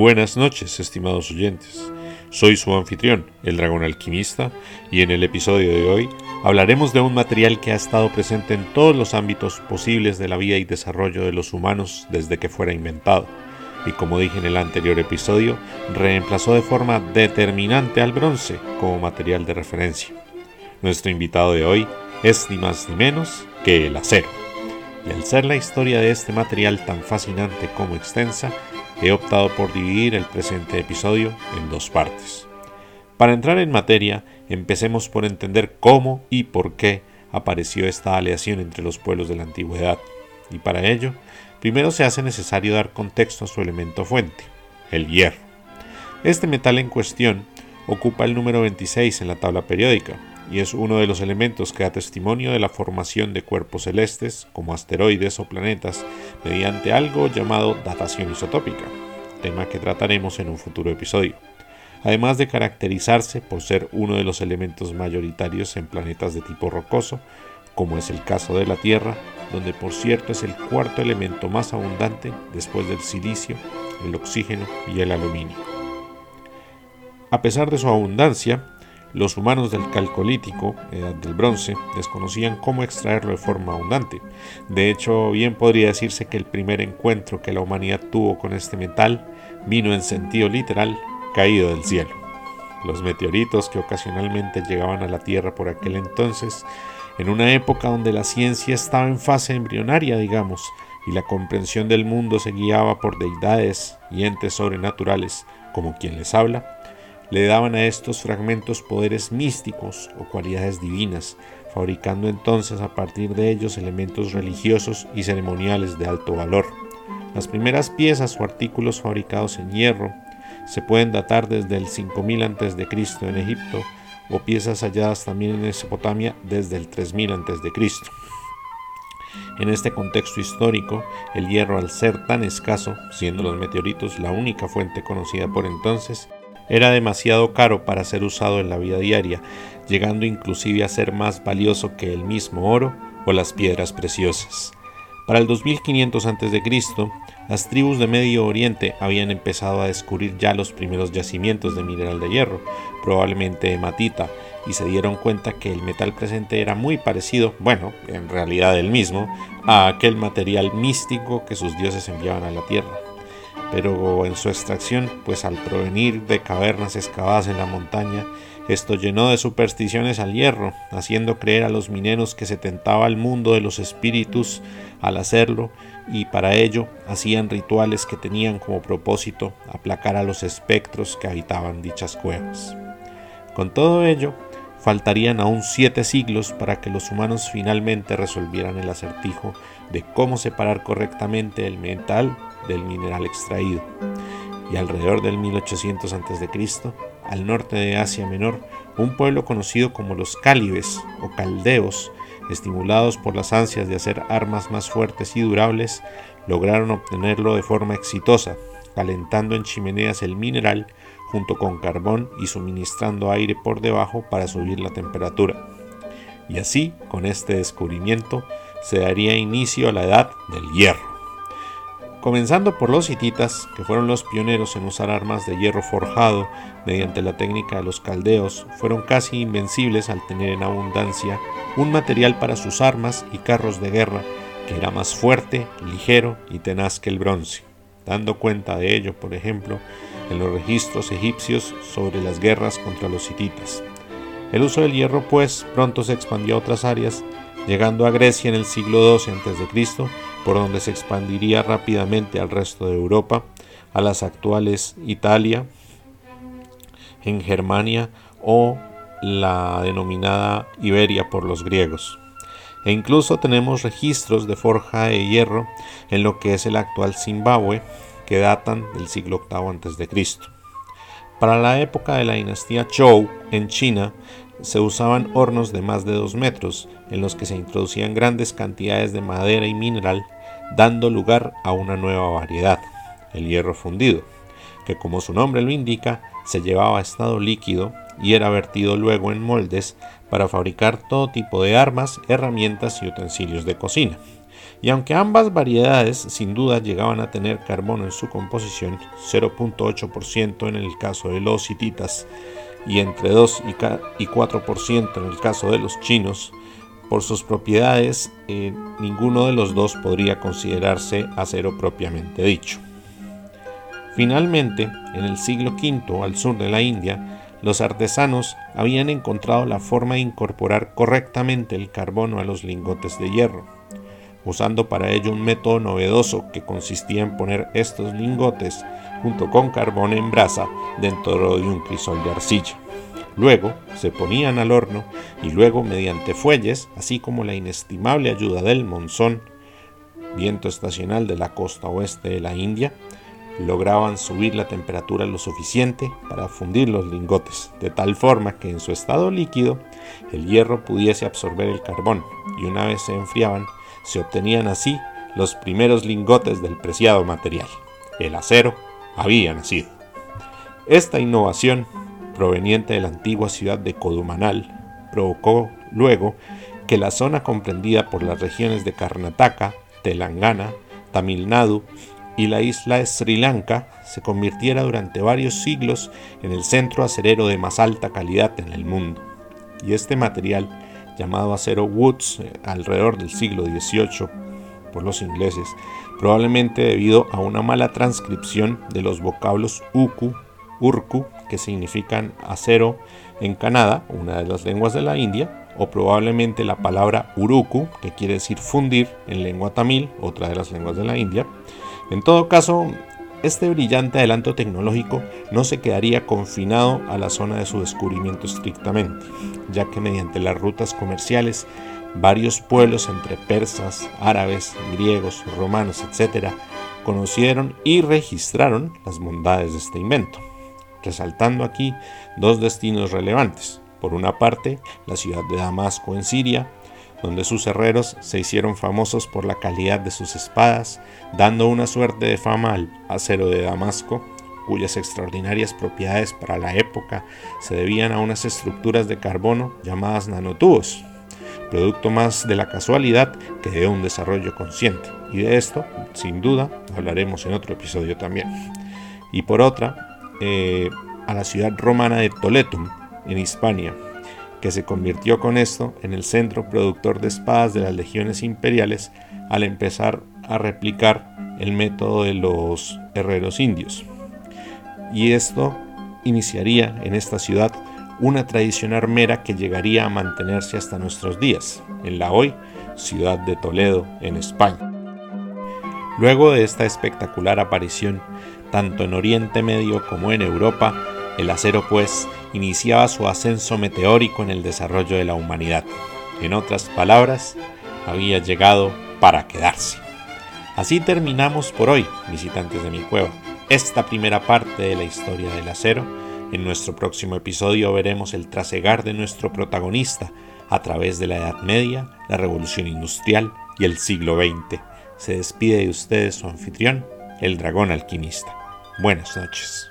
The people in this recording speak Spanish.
Buenas noches, estimados oyentes. Soy su anfitrión, el dragón alquimista, y en el episodio de hoy hablaremos de un material que ha estado presente en todos los ámbitos posibles de la vida y desarrollo de los humanos desde que fuera inventado, y como dije en el anterior episodio, reemplazó de forma determinante al bronce como material de referencia. Nuestro invitado de hoy es ni más ni menos que el acero. Y al ser la historia de este material tan fascinante como extensa, he optado por dividir el presente episodio en dos partes. Para entrar en materia, empecemos por entender cómo y por qué apareció esta aleación entre los pueblos de la antigüedad, y para ello, primero se hace necesario dar contexto a su elemento fuente, el hierro. Este metal en cuestión ocupa el número 26 en la tabla periódica, y es uno de los elementos que da testimonio de la formación de cuerpos celestes, como asteroides o planetas, mediante algo llamado datación isotópica, tema que trataremos en un futuro episodio. Además de caracterizarse por ser uno de los elementos mayoritarios en planetas de tipo rocoso, como es el caso de la Tierra, donde por cierto es el cuarto elemento más abundante después del silicio, el oxígeno y el aluminio. A pesar de su abundancia, los humanos del Calcolítico, edad del bronce, desconocían cómo extraerlo de forma abundante. De hecho, bien podría decirse que el primer encuentro que la humanidad tuvo con este metal vino en sentido literal caído del cielo. Los meteoritos que ocasionalmente llegaban a la Tierra por aquel entonces, en una época donde la ciencia estaba en fase embrionaria, digamos, y la comprensión del mundo se guiaba por deidades y entes sobrenaturales, como quien les habla, le daban a estos fragmentos poderes místicos o cualidades divinas, fabricando entonces a partir de ellos elementos religiosos y ceremoniales de alto valor. Las primeras piezas o artículos fabricados en hierro se pueden datar desde el 5000 a.C. en Egipto o piezas halladas también en Mesopotamia desde el 3000 a.C. En este contexto histórico, el hierro al ser tan escaso, siendo los meteoritos la única fuente conocida por entonces, era demasiado caro para ser usado en la vida diaria, llegando inclusive a ser más valioso que el mismo oro o las piedras preciosas. Para el 2500 a.C., las tribus de Medio Oriente habían empezado a descubrir ya los primeros yacimientos de mineral de hierro, probablemente hematita, y se dieron cuenta que el metal presente era muy parecido, bueno, en realidad el mismo, a aquel material místico que sus dioses enviaban a la tierra pero en su extracción, pues al provenir de cavernas excavadas en la montaña, esto llenó de supersticiones al hierro, haciendo creer a los mineros que se tentaba al mundo de los espíritus al hacerlo, y para ello hacían rituales que tenían como propósito aplacar a los espectros que habitaban dichas cuevas. Con todo ello, faltarían aún siete siglos para que los humanos finalmente resolvieran el acertijo de cómo separar correctamente el metal del mineral extraído. Y alrededor del 1800 a.C., al norte de Asia Menor, un pueblo conocido como los cálibes o caldeos, estimulados por las ansias de hacer armas más fuertes y durables, lograron obtenerlo de forma exitosa, calentando en chimeneas el mineral junto con carbón y suministrando aire por debajo para subir la temperatura. Y así, con este descubrimiento, se daría inicio a la edad del hierro comenzando por los hititas, que fueron los pioneros en usar armas de hierro forjado mediante la técnica de los caldeos, fueron casi invencibles al tener en abundancia un material para sus armas y carros de guerra que era más fuerte, ligero y tenaz que el bronce, dando cuenta de ello, por ejemplo, en los registros egipcios sobre las guerras contra los hititas. El uso del hierro, pues, pronto se expandió a otras áreas, llegando a Grecia en el siglo XII a.C., por donde se expandiría rápidamente al resto de Europa, a las actuales Italia, en Germania o la denominada Iberia por los griegos. E incluso tenemos registros de forja de hierro en lo que es el actual Zimbabue, que datan del siglo VIII a.C. Para la época de la dinastía Zhou en China, se usaban hornos de más de 2 metros, en los que se introducían grandes cantidades de madera y mineral, dando lugar a una nueva variedad, el hierro fundido, que como su nombre lo indica, se llevaba a estado líquido y era vertido luego en moldes para fabricar todo tipo de armas, herramientas y utensilios de cocina, Y aunque ambas variedades sin duda llegaban a tener carbono en su composición, 0.8% en el caso de los hititas y entre 2 y 4% en el caso de los chinos, por sus propiedades eh, ninguno de los dos podría considerarse acero propiamente dicho. Finalmente, en el siglo V, al sur de la India, los artesanos habían encontrado la forma de incorporar correctamente el carbono a los lingotes de hierro, usando para ello un método novedoso que consistía en poner estos lingotes junto con carbón en brasa dentro de un crisol de arcilla. Luego se ponían al horno y luego mediante fuelles, así como la inestimable ayuda del monzón, viento estacional de la costa oeste de la India, lograban subir la temperatura lo suficiente para fundir los lingotes, de tal forma que en su estado líquido el hierro pudiese absorber el carbón y una vez se enfriaban, se obtenían así los primeros lingotes del preciado material. El acero había nacido. Esta innovación proveniente de la antigua ciudad de Kodumanal, provocó luego que la zona comprendida por las regiones de Karnataka, Telangana, Tamil Nadu y la isla de Sri Lanka se convirtiera durante varios siglos en el centro acerero de más alta calidad en el mundo. Y este material, llamado acero Woods eh, alrededor del siglo XVIII por los ingleses, probablemente debido a una mala transcripción de los vocablos uku, urku que significan acero en Canadá, una de las lenguas de la India, o probablemente la palabra uruku, que quiere decir fundir en lengua tamil, otra de las lenguas de la India. En todo caso, este brillante adelanto tecnológico no se quedaría confinado a la zona de su descubrimiento estrictamente, ya que mediante las rutas comerciales, varios pueblos entre persas, árabes, griegos, romanos, etc., conocieron y registraron las bondades de este invento resaltando aquí dos destinos relevantes. Por una parte, la ciudad de Damasco en Siria, donde sus herreros se hicieron famosos por la calidad de sus espadas, dando una suerte de fama al acero de Damasco, cuyas extraordinarias propiedades para la época se debían a unas estructuras de carbono llamadas nanotubos, producto más de la casualidad que de un desarrollo consciente. Y de esto, sin duda, hablaremos en otro episodio también. Y por otra, eh, a la ciudad romana de Toletum, en Hispania, que se convirtió con esto en el centro productor de espadas de las legiones imperiales al empezar a replicar el método de los herreros indios. Y esto iniciaría en esta ciudad una tradición armera que llegaría a mantenerse hasta nuestros días, en la hoy ciudad de Toledo, en España. Luego de esta espectacular aparición tanto en Oriente Medio como en Europa, el acero pues iniciaba su ascenso meteórico en el desarrollo de la humanidad. En otras palabras, había llegado para quedarse. Así terminamos por hoy, visitantes de mi cueva, esta primera parte de la historia del acero. En nuestro próximo episodio veremos el trasegar de nuestro protagonista a través de la Edad Media, la Revolución Industrial y el siglo XX. Se despide de ustedes su anfitrión, el dragón alquimista. Buenas noches.